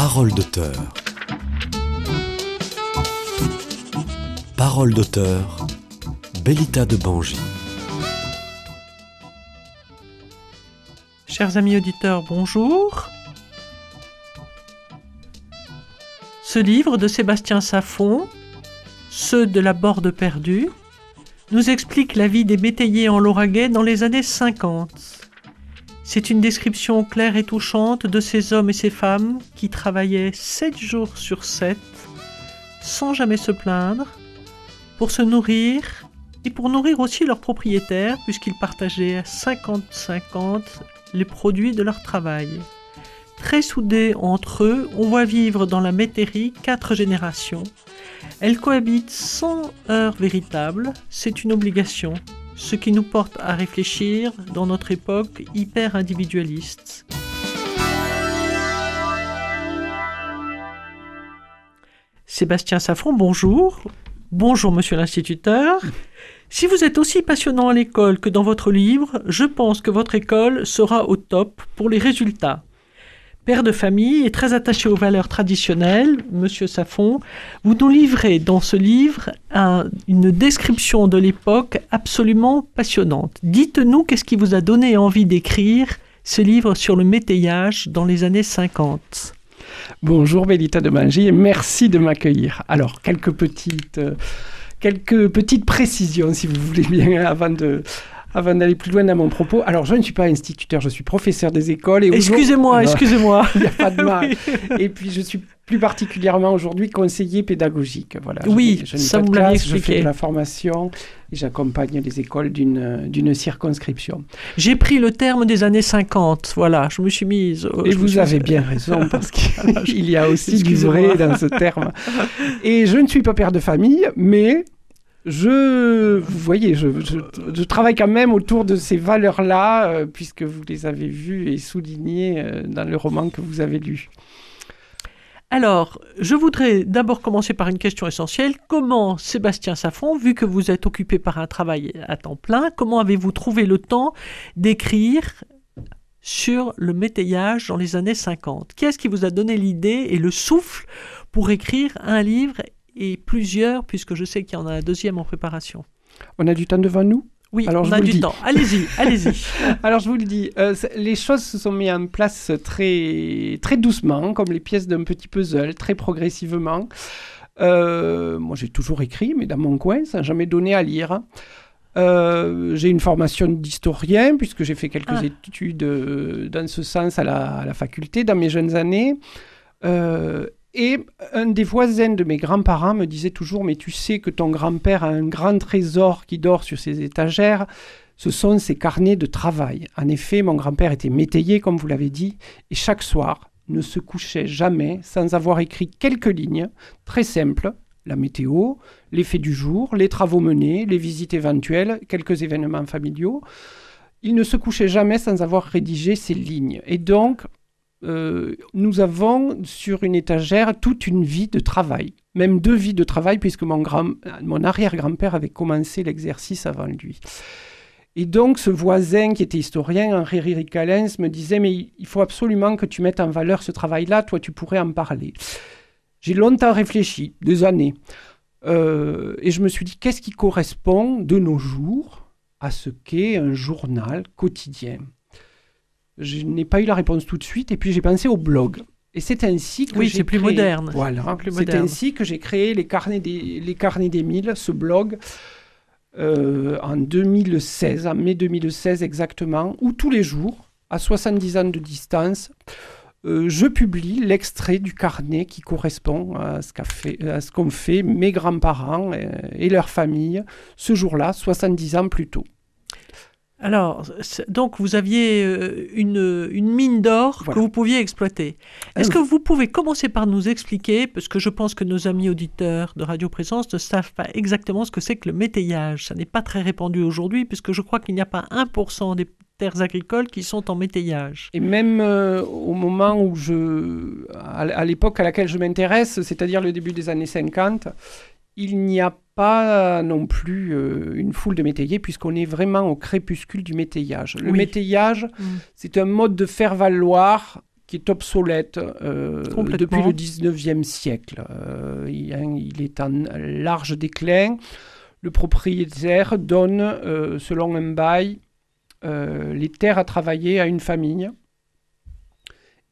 Parole d'auteur. Parole d'auteur. Bellita de Bangy. Chers amis auditeurs, bonjour. Ce livre de Sébastien Saffon, Ceux de la Borde perdue, nous explique la vie des métayers en Lauragais dans les années 50. C'est une description claire et touchante de ces hommes et ces femmes qui travaillaient 7 jours sur 7, sans jamais se plaindre, pour se nourrir et pour nourrir aussi leurs propriétaires, puisqu'ils partageaient à 50-50 les produits de leur travail. Très soudés entre eux, on voit vivre dans la métairie quatre générations. Elles cohabitent sans heure véritable, c'est une obligation, ce qui nous porte à réfléchir dans notre époque hyper individualiste. Sébastien Safron, bonjour. Bonjour, monsieur l'instituteur. Si vous êtes aussi passionnant à l'école que dans votre livre, je pense que votre école sera au top pour les résultats. Père de famille et très attaché aux valeurs traditionnelles, monsieur Safon, vous nous livrez dans ce livre un- une description de l'époque absolument passionnante. Dites-nous qu'est-ce qui vous a donné envie d'écrire ce livre sur le métayage dans les années 50. Bonjour Bélita de Mangy et merci de m'accueillir. Alors, quelques petites, euh, quelques petites précisions, si vous voulez bien, avant de... Avant d'aller plus loin dans mon propos, alors je ne suis pas instituteur, je suis professeur des écoles. Et Excusez-moi, Ah, excusez-moi. Il n'y a pas de mal. Oui. Et puis je suis plus particulièrement aujourd'hui conseiller pédagogique. Voilà. Oui, Je ça vous classe, Je fais expliqué. de la formation et j'accompagne les écoles d'une d'une circonscription. J'ai pris le terme des années 50, voilà, je me suis mise... Et Oh, je me vous suis- avez bien raison parce qu'il y a aussi du vrai dans ce terme. Et je ne suis pas père de famille, mais je, vous travaille quand même autour de ces valeurs-là, euh, puisque vous les avez vues et soulignées euh, dans le roman que vous avez lu. Alors, je voudrais d'abord commencer par une question essentielle. Comment, Sébastien Saffon, vu que vous êtes occupé par un travail à temps plein, comment avez-vous trouvé le temps d'écrire sur le métayage dans les années 50 Qu'est-ce qui vous a donné l'idée et le souffle pour écrire un livre et plusieurs, puisque je sais qu'il y en a un deuxième en préparation On a du temps devant nous? Oui, Alors, je on a du temps. Allez-y, allez-y. Alors je vous le dis, euh, les choses se sont mises en place très, très doucement, comme les pièces d'un petit puzzle, très progressivement. Euh, moi j'ai toujours écrit, mais dans mon coin, sans jamais donné à lire. Euh, j'ai une formation d'historien, puisque j'ai fait quelques Ah. études dans ce sens à la, à la faculté dans mes jeunes années. Euh, et un des voisins de mes grands-parents me disait toujours, mais tu sais que ton grand-père a un grand trésor qui dort sur ses étagères ce sont ses carnets de travail. En effet, mon grand-père était métayer, comme vous l'avez dit, et chaque soir ne se couchait jamais sans avoir écrit quelques lignes très simples, la météo, les faits du jour, les travaux menés, les visites éventuelles, quelques événements familiaux. Il ne se couchait jamais sans avoir rédigé ces lignes. Et donc, euh, nous avons sur une étagère toute une vie de travail, même deux vies de travail, puisque mon, grand, mon arrière-grand-père avait commencé l'exercice avant lui. Et donc, ce voisin qui était historien, Henri Ricalens, me disait Mais il faut absolument que tu mettes en valeur ce travail-là, toi, tu pourrais en parler. J'ai longtemps réfléchi, des années. Euh, et je me suis dit Qu'est-ce qui correspond de nos jours à ce qu'est un journal quotidien? Je n'ai pas eu la réponse tout de suite, et puis j'ai pensé au blog. Et c'est ainsi que Oui, c'est plus créé- moderne. Voilà, c'est ainsi que j'ai créé les carnets des les carnets d'Émile, ce blog euh, en 2016, en mai 2016 exactement, où tous les jours, à 70 ans de distance, euh, je publie l'extrait du carnet qui correspond à ce qu'a fait- qu'ont fait mes grands-parents euh, et leur famille ce jour-là, 70 ans plus tôt. Alors, donc vous aviez euh, une, une mine d'or que vous pouviez exploiter. Est-ce que vous pouvez commencer par nous expliquer, parce que je pense que nos amis auditeurs de Radio Présence ne savent pas exactement ce que c'est que le métayage. Ça n'est pas très répandu aujourd'hui, puisque je crois qu'il n'y a pas 1% des terres agricoles qui sont en métayage. Et même euh, au moment où je, à, à l'époque à laquelle je m'intéresse, c'est-à-dire le début des années 50, il n'y a pas non plus euh, une foule de métayers puisqu'on est vraiment au crépuscule du métayage. Le Oui. métayage, Mm. c'est un mode de faire valoir qui est obsolète depuis le 19e siècle. Il, il, est en large déclin. Le propriétaire donne, selon un bail, les terres à travailler à une famille.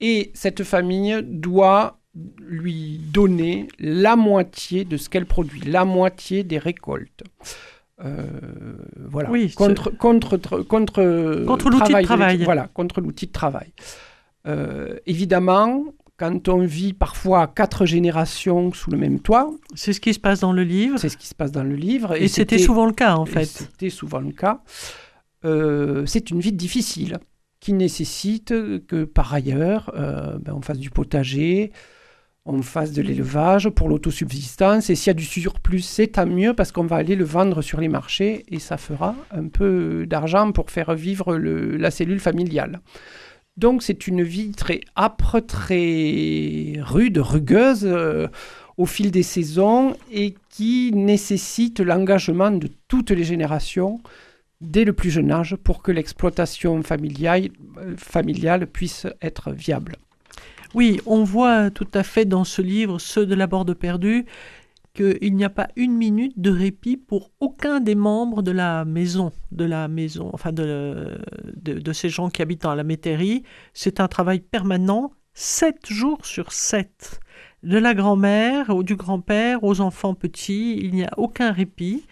Et cette famille doit lui donner la moitié de ce qu'elle produit, la moitié des récoltes. Euh, voilà. Oui, contre, contre, contre, contre l'outil de travail. Voilà, contre l'outil de travail. Euh, évidemment, quand on vit parfois quatre générations sous le même toit. C'est ce qui se passe dans le livre. C'est ce qui se passe dans le livre. Et, c'était souvent le cas, en fait. C'était souvent le cas. Euh, c'est une vie difficile qui nécessite que par ailleurs, ben, on fasse du potager, on fasse de l'élevage pour l'autosubsistance. Et s'il y a du surplus, c'est tant mieux parce qu'on va aller le vendre sur les marchés et ça fera un peu d'argent pour faire vivre la cellule familiale. Donc c'est une vie très âpre, très rude, rugueuse euh, au fil des saisons et qui nécessite l'engagement de toutes les générations dès le plus jeune âge pour que l'exploitation familiale, euh, familiale puisse être viable. Oui, on voit tout à fait dans ce livre, Ceux de la Borde perdue, qu'il n'y a pas une minute de répit pour aucun des membres de la maison, de la maison, enfin de, de, ces gens qui habitent dans la métairie. C'est un travail permanent, sept jours sur sept. De la grand-mère ou du grand-père aux enfants petits, il n'y a aucun répit.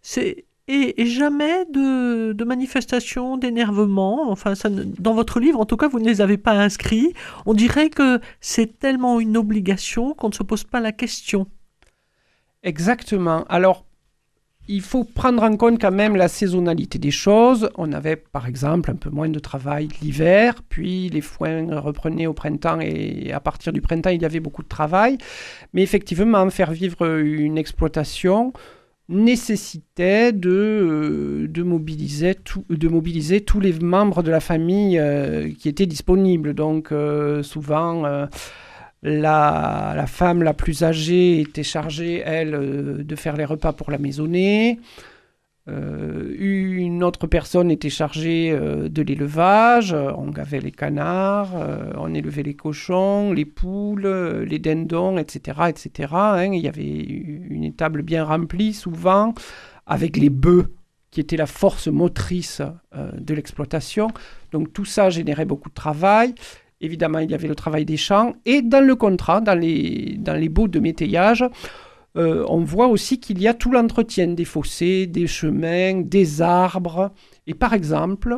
C'est et, jamais de, manifestations, d'énervement. Enfin, dans votre livre, en tout cas, vous ne les avez pas inscrits. On dirait que c'est tellement une obligation qu'on ne se pose pas la question. Exactement. Alors, il faut prendre en compte quand même la saisonnalité des choses. On avait par exemple un peu moins de travail l'hiver, puis les foins reprenaient au printemps et à partir du printemps il y avait beaucoup de travail. Mais effectivement, faire vivre une exploitation, nécessitait de, euh, de mobiliser tous les membres de la famille euh, qui étaient disponibles. Donc euh, souvent, la, la, femme la plus âgée était chargée, elle, de faire les repas pour la maisonnée. Euh, une autre personne était chargée euh, de l'élevage. On gavait les canards, euh, on élevait les cochons, les poules, les dindons, etc. etc. Hein. Il y avait une étable bien remplie souvent avec les bœufs qui étaient la force motrice de l'exploitation. Donc tout ça générait beaucoup de travail. Évidemment, il y avait le travail des champs. Et dans le contrat, dans les, dans les baux de métayage, euh, on voit aussi qu'il y a tout l'entretien des fossés, des chemins, des arbres. Et par exemple,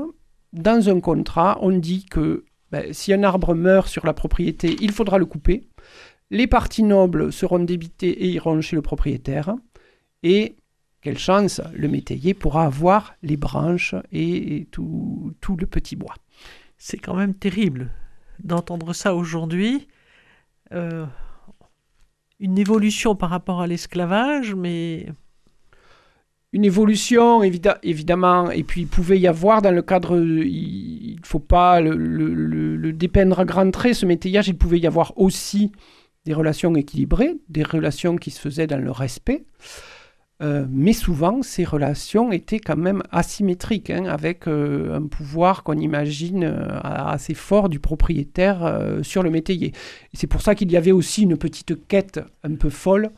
dans un contrat, on dit que ben, si un arbre meurt sur la propriété, il faudra le couper. Les parties nobles seront débitées et iront chez le propriétaire. Et quelle chance, le métayer pourra avoir les branches et, tout, le petit bois. C'est quand même terrible d'entendre ça aujourd'hui. Euh, une évolution par rapport à l'esclavage, mais... Une évolution, évidemment, et puis il pouvait y avoir dans le cadre, il ne faut pas le, dépeindre à grands traits, ce métayage, il pouvait y avoir aussi des relations équilibrées, des relations qui se faisaient dans le respect. Euh, mais souvent, ces relations étaient quand même asymétriques, hein, avec euh, un pouvoir qu'on imagine euh, assez fort du propriétaire sur le métayer. c'est pour ça qu'il y avait aussi une petite quête un peu folle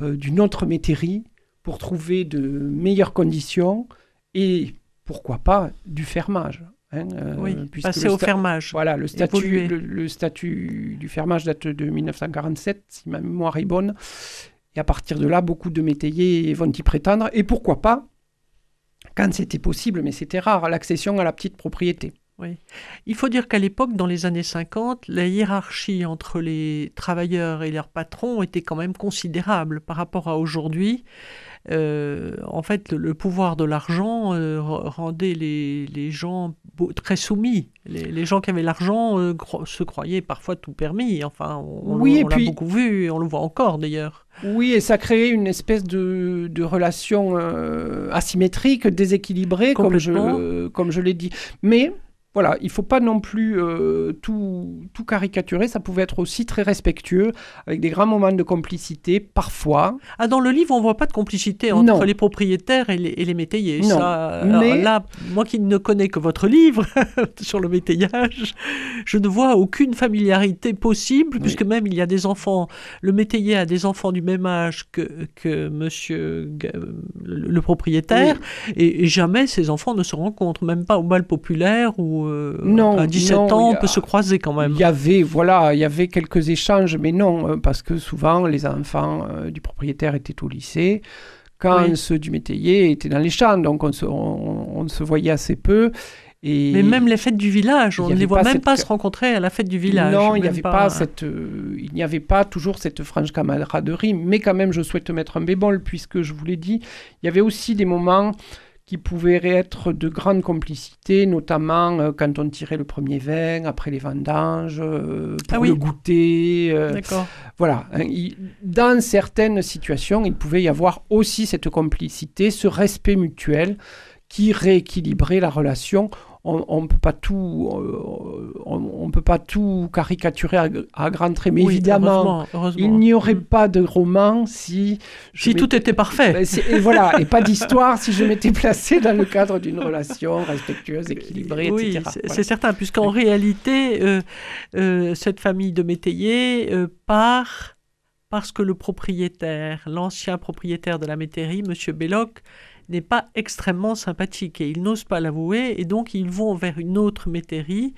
d'une autre métairie pour trouver de meilleures conditions et, pourquoi pas, du fermage. Hein, oui, passer au fermage. Voilà, le statut, le, statut du fermage date de 1947, si ma mémoire est bonne. Et à partir de là, beaucoup de métayers vont y prétendre. Et pourquoi pas, quand c'était possible, mais c'était rare, l'accession à la petite propriété. Il faut dire qu'à l'époque, dans les années 50, la hiérarchie entre les travailleurs et leurs patrons était quand même considérable par rapport à aujourd'hui. Euh, en fait, le, pouvoir de l'argent euh, rendait les, les gens très soumis. Les, gens qui avaient l'argent euh, se croyaient parfois tout permis. Enfin, on, oui, l'a beaucoup vu, et on le voit encore d'ailleurs. Oui, et ça créait une espèce de, de relation asymétrique, déséquilibrée, comme je, comme je l'ai dit. Mais voilà, il faut pas non plus euh, tout, tout caricaturer. Ça pouvait être aussi très respectueux, avec des grands moments de complicité, parfois. Ah, dans le livre, on voit pas de complicité entre les propriétaires et les, et les métayers. Non. Ça, Mais- là, moi qui ne connais que votre livre sur le métayage, je ne vois aucune familiarité possible, puisque même il y a des enfants, le métayer a des enfants du même âge que, que monsieur Ga- le, propriétaire, et, et jamais ces enfants ne se rencontrent, même pas au bal populaire où euh, Non, à 17 non, ans on peut se croiser quand même. Il y avait, voilà, il y avait quelques échanges, mais non, euh, parce que souvent les enfants euh, du propriétaire étaient au lycée, quand Oui. ceux du métayer étaient dans les champs, donc on se, on, on se voyait assez peu. Et Mais même les fêtes du village, Il on ne les voit pas même cette pas se rencontrer à la fête du village. Non, il n'y avait pas, cette, euh, il n'y avait pas toujours cette franche camaraderie, mais quand même, je souhaite mettre un bémol puisque je vous l'ai dit, il y avait aussi des moments qui pouvaient être de grande complicité, notamment euh, quand on tirait le premier vin après les vendanges, euh, pour Ah oui. le goûter. euh, D'accord. voilà, hein, il- dans certaines situations, il pouvait y avoir aussi cette complicité, ce respect mutuel qui rééquilibrait la relation. On ne peut pas tout, euh, on, on peut pas tout caricaturer à, à grands traits, mais Oui, évidemment, heureusement, heureusement. il n'y aurait Mm. pas de roman si Si tout était parfait. Ben, et voilà, et pas d'histoire si je m'étais placé dans le cadre d'une relation respectueuse, équilibrée, oui, etc. c'est Voilà. certain, puisqu'en réalité, euh, euh, cette famille de métayers euh, part parce que le propriétaire, l'ancien propriétaire de la métairie, M. Belloc, n'est pas extrêmement sympathique et il n'ose pas l'avouer et donc ils vont vers une autre métairie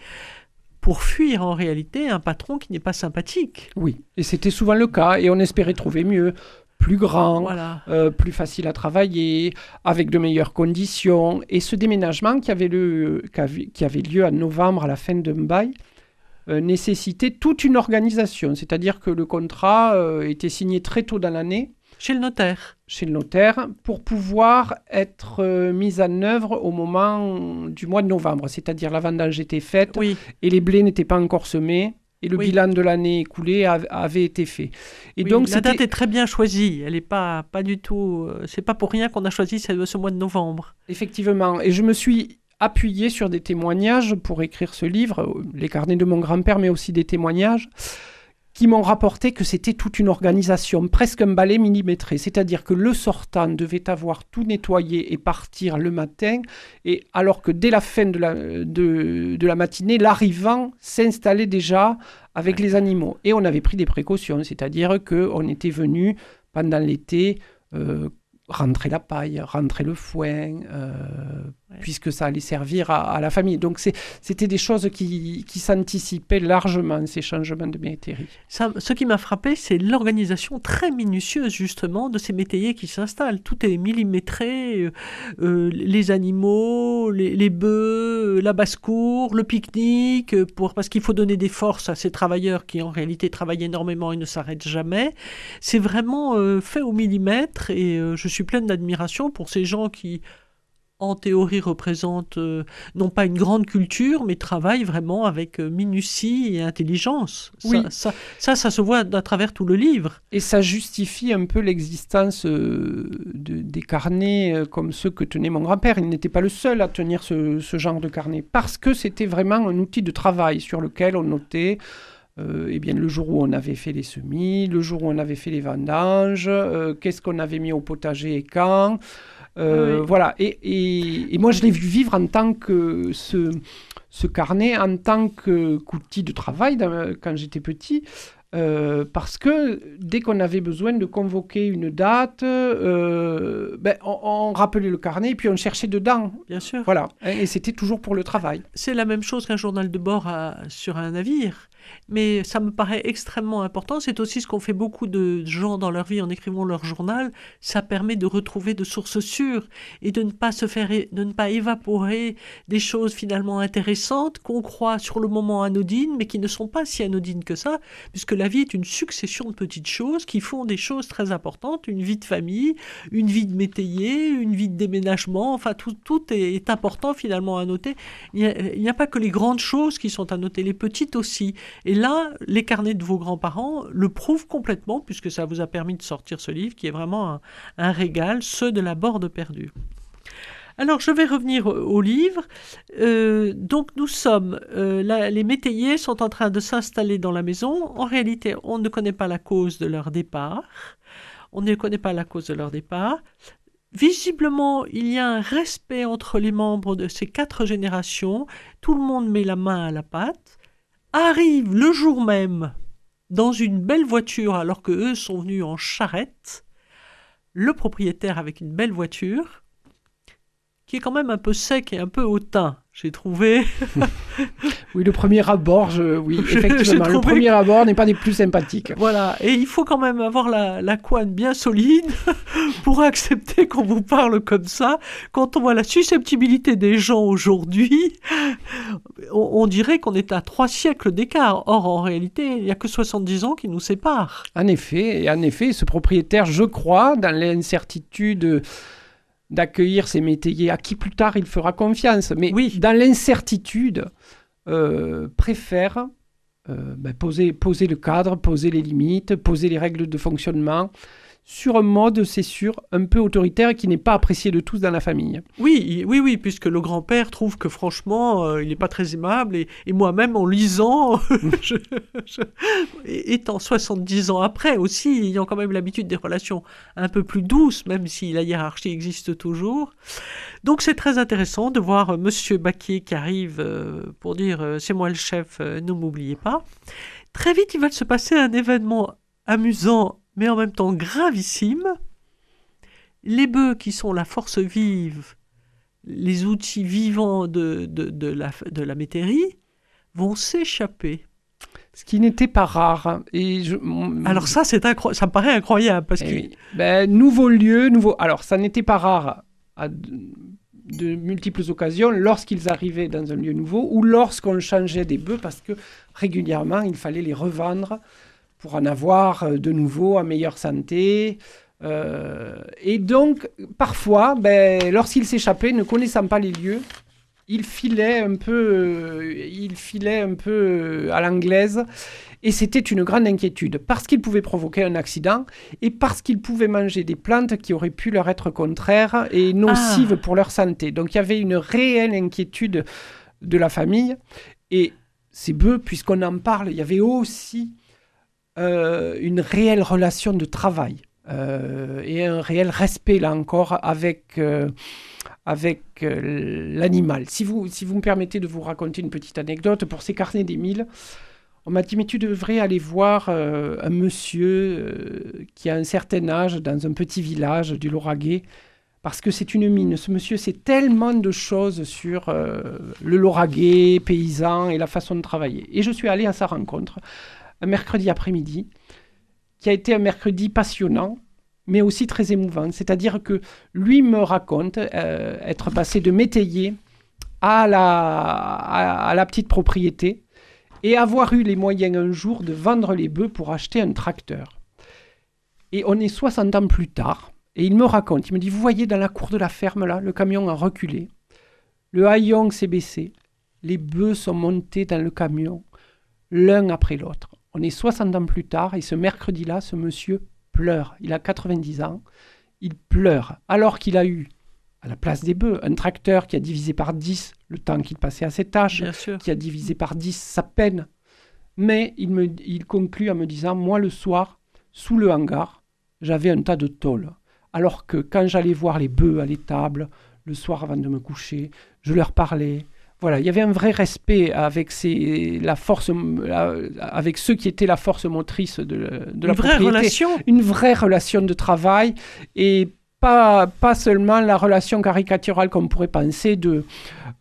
pour fuir en réalité un patron qui n'est pas sympathique. Oui, et c'était souvent le cas, et on espérait trouver mieux, plus grand, Voilà. euh, plus facile à travailler, avec de meilleures conditions. Et ce déménagement qui avait, qui qui lieu en novembre à la fin d'un bail euh, nécessitait toute une organisation. C'est-à-dire que le contrat euh, était signé très tôt dans l'année Chez le notaire. chez le notaire pour pouvoir être euh, mis en œuvre au moment du mois de novembre. C'est-à-dire la vendange était faite Oui, et les blés n'étaient pas encore semés. Et le Oui. bilan de l'année écoulée av- avait été fait. Et oui, donc, la date est très bien choisie. Elle n'est pas, pas du tout. euh, c'est pas pour rien qu'on a choisi ce, ce mois de novembre. Effectivement. Et je me suis appuyé sur des témoignages pour écrire ce livre, euh, les carnets de mon grand-père, mais aussi des témoignages qui m'ont rapporté que c'était toute une organisation, presque un balai millimétré. C'est-à-dire que le sortant devait avoir tout nettoyé et partir le matin, et alors que dès la fin de la, de, de la matinée, l'arrivant s'installait déjà avec les animaux. Et on avait pris des précautions, c'est-à-dire qu'on était venu pendant l'été euh, rentrer la paille, rentrer le foin, euh, Ouais. puisque ça allait servir à, à la famille. Donc c'était des choses qui, qui s'anticipaient largement, ces changements de métairie. Ça, ce qui m'a frappé, c'est l'organisation très minutieuse justement de ces métayers qui s'installent. Tout est millimétré, euh, euh, les animaux, les, les bœufs, la basse-cour, le pique-nique, pour, parce qu'il faut donner des forces à ces travailleurs qui en réalité travaillent énormément et ne s'arrêtent jamais. C'est vraiment euh, fait au millimètre et euh, je suis pleine d'admiration pour ces gens qui en théorie représentent euh, non pas une grande culture, mais travaillent vraiment avec euh, minutie et intelligence. Ça- Oui. Ça, ça, ça, se voit à travers tout le livre. Et ça justifie un peu l'existence euh, de- des carnets euh, comme ceux que tenait mon grand-père. Il n'était pas le seul à tenir ce, ce genre de carnet, parce que c'était vraiment un outil de travail sur lequel on notait euh, eh bien, le jour où on avait fait les semis, le jour où on avait fait les vendanges, euh, qu'est-ce qu'on avait mis au potager et quand. Euh, Oui. Voilà. Et, et- et moi, je l'ai vu vivre en tant que ce, ce carnet, en tant que- qu'outil de travail dans- quand j'étais petit. euh, parce que dès qu'on avait besoin de convoquer une date, euh, ben, on, on rappelait le carnet et puis on cherchait dedans. Bien sûr. Voilà. Et c'était toujours pour le travail. C'est la même chose qu'un journal de bord à- sur un navire. Mais ça me paraît extrêmement important. C'est aussi ce qu'ont fait beaucoup de gens dans leur vie en écrivant leur journal. Ça permet de retrouver de sources sûres et de ne pas se faire, de ne pas évaporer des choses finalement intéressantes qu'on croit sur le moment anodines, mais qui ne sont pas si anodines que ça, puisque la vie est une succession de petites choses qui font des choses très importantes. Une vie de famille, une vie de métayer, une vie de déménagement. Enfin, tout, tout est, est important finalement à noter. Il n'y a pas que les grandes choses qui sont à noter, les petites aussi. Et là, les carnets de vos grands-parents le prouvent complètement, puisque ça vous a permis de sortir ce livre qui est vraiment un, régal, ceux de la Borde perdue. Alors, je vais revenir au livre. Euh, donc, nous sommes, euh, les métayers sont en train de s'installer dans la maison. En réalité, on ne connaît pas la cause de leur départ. On ne connaît pas la cause de leur départ. Visiblement, il y a un respect entre les membres de ces quatre générations. Tout le monde met la main à la pâte. Arrive le jour même, dans une belle voiture, alors que eux sont venus en charrette, le propriétaire avec une belle voiture, qui est quand même un peu sec et un peu hautain j'ai trouvé. oui, le premier abord, je... oui, effectivement, le premier abord n'est pas des plus sympathiques. Voilà, et il faut quand même avoir la, la bien solide pour accepter qu'on vous parle comme ça. Quand on voit la susceptibilité des gens aujourd'hui, on, dirait qu'on est à trois siècles d'écart. Or, en réalité, il n'y a que 70 ans qui nous séparent. En effet, et en effet, ce propriétaire, je crois, dans l'incertitude d'accueillir ces métayers à qui plus tard il fera confiance. Mais oui. dans l'incertitude, euh, préfère euh, ben, poser, poser le cadre, poser les limites, poser les règles de fonctionnement, sur un mode, c'est sûr, un peu autoritaire et qui n'est pas apprécié de tous dans la famille. Oui, oui, oui, puisque le grand-père trouve que franchement, euh, il n'est pas très aimable. Et, moi-même, en lisant, étant 70 ans après aussi, ayant quand même l'habitude des relations un peu plus douces, même si la hiérarchie existe toujours. Donc c'est très intéressant de voir euh, Monsieur Baquier qui arrive euh, pour dire c'est moi le chef, ne m'oubliez pas. Très vite, il va se passer un événement amusant mais en même temps gravissime. Les bœufs qui sont la force vive, les outils vivants de, de, la, de la métairie, vont s'échapper. Ce qui n'était pas rare. Et Alors ça, c'est ça me paraît incroyable parce eh que ben, nouveau lieu, nouveau. Alors ça n'était pas rare à de, multiples occasions lorsqu'ils arrivaient dans un lieu nouveau ou lorsqu'on changeait des bœufs parce que régulièrement il fallait les revendre pour en avoir euh, de nouveau en meilleure santé. Euh, et donc, parfois, ben, lorsqu'il s'échappait, ne connaissant pas les lieux, il filait un peu, euh, il filait un peu à l'anglaise. Et c'était une grande inquiétude, parce qu'il pouvait provoquer un accident et parce qu'il pouvait manger des plantes qui auraient pu leur être contraires et nocives ah. pour leur santé. Donc il y avait une réelle inquiétude de la famille. Et ces bœufs, puisqu'on en parle, il y avait aussi euh, une réelle relation de travail euh, et un réel respect, là encore, avec, euh, avec l'animal. Si vous, si vous me permettez de vous raconter une petite anecdote, pour ces carnets des mille, on m'a dit, mais tu devrais aller voir un monsieur qui a un certain âge dans un petit village du Lauragais, parce que c'est une mine. Ce monsieur sait tellement de choses sur le Lauragais, paysan et la façon de travailler. Et je suis allé à sa rencontre mercredi après-midi, qui a été un mercredi passionnant, mais aussi très émouvant. C'est-à-dire que lui me raconte euh, être passé de métayer à la, à, la petite propriété et avoir eu les moyens un jour de vendre les bœufs pour acheter un tracteur. Et on est 60 ans plus tard, et il me raconte, il me dit, vous voyez dans la cour de la ferme là, le camion a reculé, le haillon s'est baissé, les bœufs sont montés dans le camion, l'un après l'autre. On est 60 ans plus tard et ce mercredi-là, ce monsieur pleure. Il a 90 ans. Il pleure alors qu'il a eu à la place des bœufs, un tracteur qui a divisé par 10 le temps qu'il passait à ses tâches, qui a divisé par 10 sa peine. Mais il, me, il conclut en me disant, moi le soir, sous le hangar, j'avais un tas de tôle. Alors que quand j'allais voir les bœufs à l'étable, le soir avant de me coucher, je leur parlais, voilà, il y avait un vrai respect avec, la force, avec ceux qui étaient la force motrice de, de la vraie relation. Une vraie relation de travail et pas, pas seulement la relation caricaturale qu'on pourrait penser de,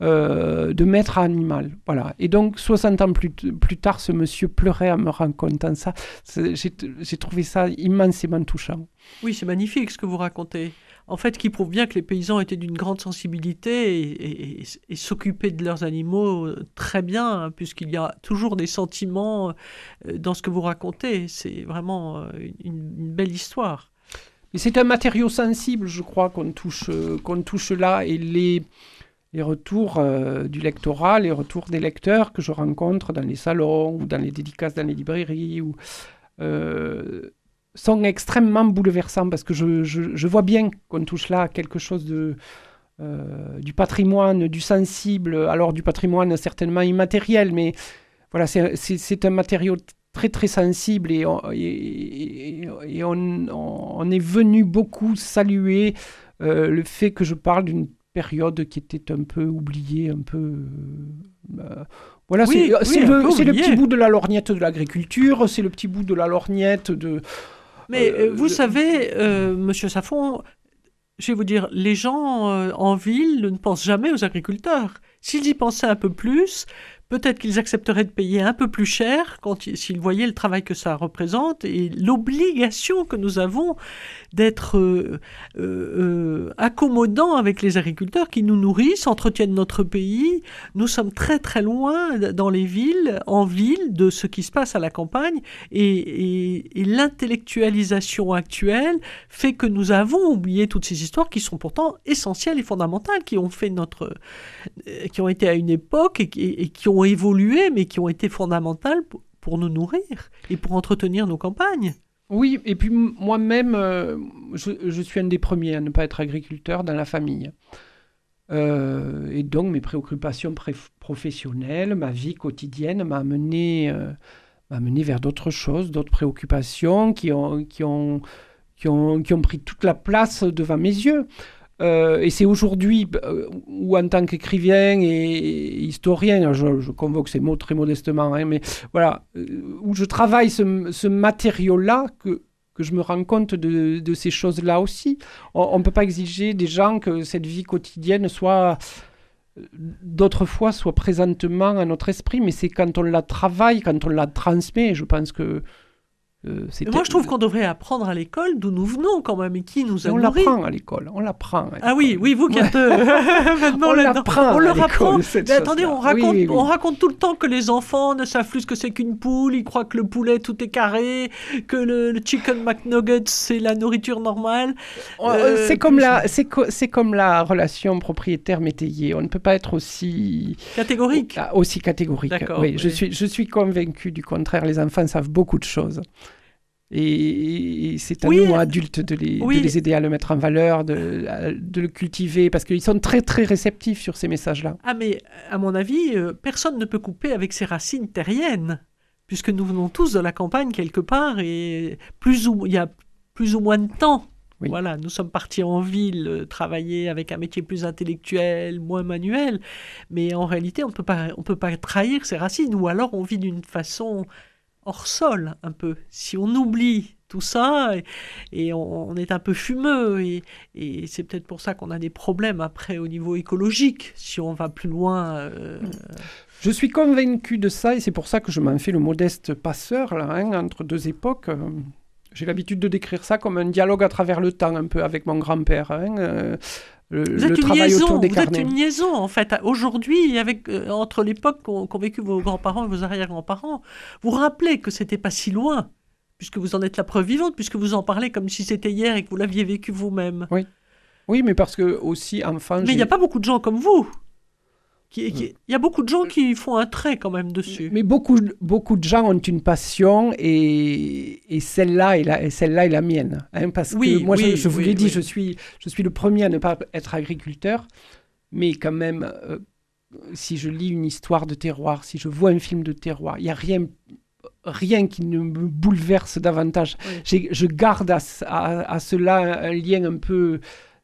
euh, de maître animal. Voilà. Et donc, 60 ans plus, plus tard, ce monsieur pleurait en me racontant ça. J'ai trouvé ça immensément touchant. Oui, c'est magnifique ce que vous racontez en fait, qui prouve bien que les paysans étaient d'une grande sensibilité et, s'occupaient de leurs animaux euh, très bien, hein, puisqu'il y a toujours des sentiments euh, dans ce que vous racontez. C'est vraiment euh, une, belle histoire. Mais c'est un matériau sensible, je crois, qu'on touche, qu'on touche là, et les, retours du lectorat, les retours des lecteurs que je rencontre dans les salons ou dans les dédicaces dans les librairies ou sont extrêmement bouleversants parce que je, je, vois bien qu'on touche là à quelque chose de, du patrimoine, du sensible, alors du patrimoine certainement immatériel, mais voilà, c'est un matériau très très sensible et, on, et, on, est venu beaucoup saluer le fait que je parle d'une période qui était un peu oubliée, un peu... Voilà, c'est le, petit bout de la lorgnette de l'agriculture, c'est le petit bout de la lorgnette de... Mais euh, vous savez, euh, Monsieur Safon, je vais vous dire, les gens euh, en ville ne pensent jamais aux agriculteurs. S'ils y pensaient un peu plus, peut-être qu'ils accepteraient de payer un peu plus cher s'ils voyaient le travail que ça représente et l'obligation que nous avons d'être euh, euh, accommodants avec les agriculteurs qui nous nourrissent, entretiennent notre pays. Nous sommes très très loin dans les villes, en ville, de ce qui se passe à la campagne et, l'intellectualisation actuelle fait que nous avons oublié toutes ces histoires qui sont pourtant essentielles et fondamentales, qui ont fait notre, euh, qui ont été à une époque et qui ont évolué, mais qui ont été fondamentales pour nous nourrir et pour entretenir nos campagnes. Oui, et puis moi-même, euh, je, suis un des premiers à ne pas être agriculteur dans la famille. Euh, et donc mes préoccupations professionnelles, ma vie quotidienne m'a amené, euh, m'a amené vers d'autres choses, d'autres préoccupations qui ont, qui, ont, qui, ont, qui ont pris toute la place devant mes yeux. Euh, et c'est aujourd'hui euh, où, en tant qu'écrivain et historien, je, convoque ces mots très modestement, hein, mais voilà, euh, où je travaille ce, matériau-là, que, que je me rends compte de, de ces choses-là aussi. On ne peut pas exiger des gens que cette vie quotidienne soit d'autres fois soit présentement à notre esprit, mais c'est quand on la travaille, quand on la transmet, je pense que euh, moi, je trouve qu'on devrait apprendre à l'école d'où nous venons quand même et qui nous a On l'apprend à l'école, on l'apprend. Ah oui, oui, vous qui êtes maintenant on l'apprend. On leur apprend. Mais attendez, on raconte, on raconte tout le temps que les enfants ne savent plus ce que c'est qu'une poule, ils croient que le poulet tout est carré, que le, chicken McNuggets c'est la nourriture normale. Euh, euh, c'est comme la, c'est comme la relation propriétaire-métayer. On ne peut pas être aussi catégorique. Aussi catégorique. Oui, je suis, je suis convaincu du contraire. Les enfants savent beaucoup de choses. Et, c'est à nous, adultes, de les, de les, aider à le mettre en valeur, de, de le cultiver, parce qu'ils sont très, très réceptifs sur ces messages-là. Ah, mais à mon avis, euh, personne ne peut couper avec ses racines terriennes, puisque nous venons tous de la campagne quelque part, et plus ou, il y a plus ou moins de temps. Voilà, nous sommes partis en ville euh, travailler avec un métier plus intellectuel, moins manuel, mais en réalité, on ne peut pas trahir ses racines, ou alors on vit d'une façon hors sol un peu. Si on oublie tout ça et, on, est un peu fumeux et, c'est peut-être pour ça qu'on a des problèmes après au niveau écologique si on va plus loin. Euh, je suis convaincu de ça et c'est pour ça que je m'en fais le modeste passeur là, hein, entre deux époques. J'ai l'habitude de décrire ça comme un dialogue à travers le temps, un peu avec mon grand-père. Hein, euh, vous êtes une liaison, vous êtes une liaison en fait. Aujourd'hui, avec euh, entre l'époque qu'ont vécu vos grands-parents et vos arrière-grands-parents, vous rappelez que c'était pas si loin, puisque vous en êtes la preuve vivante, puisque vous en parlez comme si c'était hier et que vous l'aviez vécu vous-même. Oui. Oui, mais parce que aussi enfant. Mais il n'y a pas beaucoup de gens comme vous. Il y a beaucoup de gens qui font un trait quand même dessus. Mais beaucoup, beaucoup de gens ont une passion et, et celle-là est, la, celle-là est la mienne. Hein, parce oui, que moi, je, vous l'ai dit, je, suis, je suis le premier à ne pas être agriculteur. Mais quand même, euh, si je lis une histoire de terroir, si je vois un film de terroir, il n'y a rien, rien qui ne me bouleverse davantage. Je garde à, à, cela un lien un peu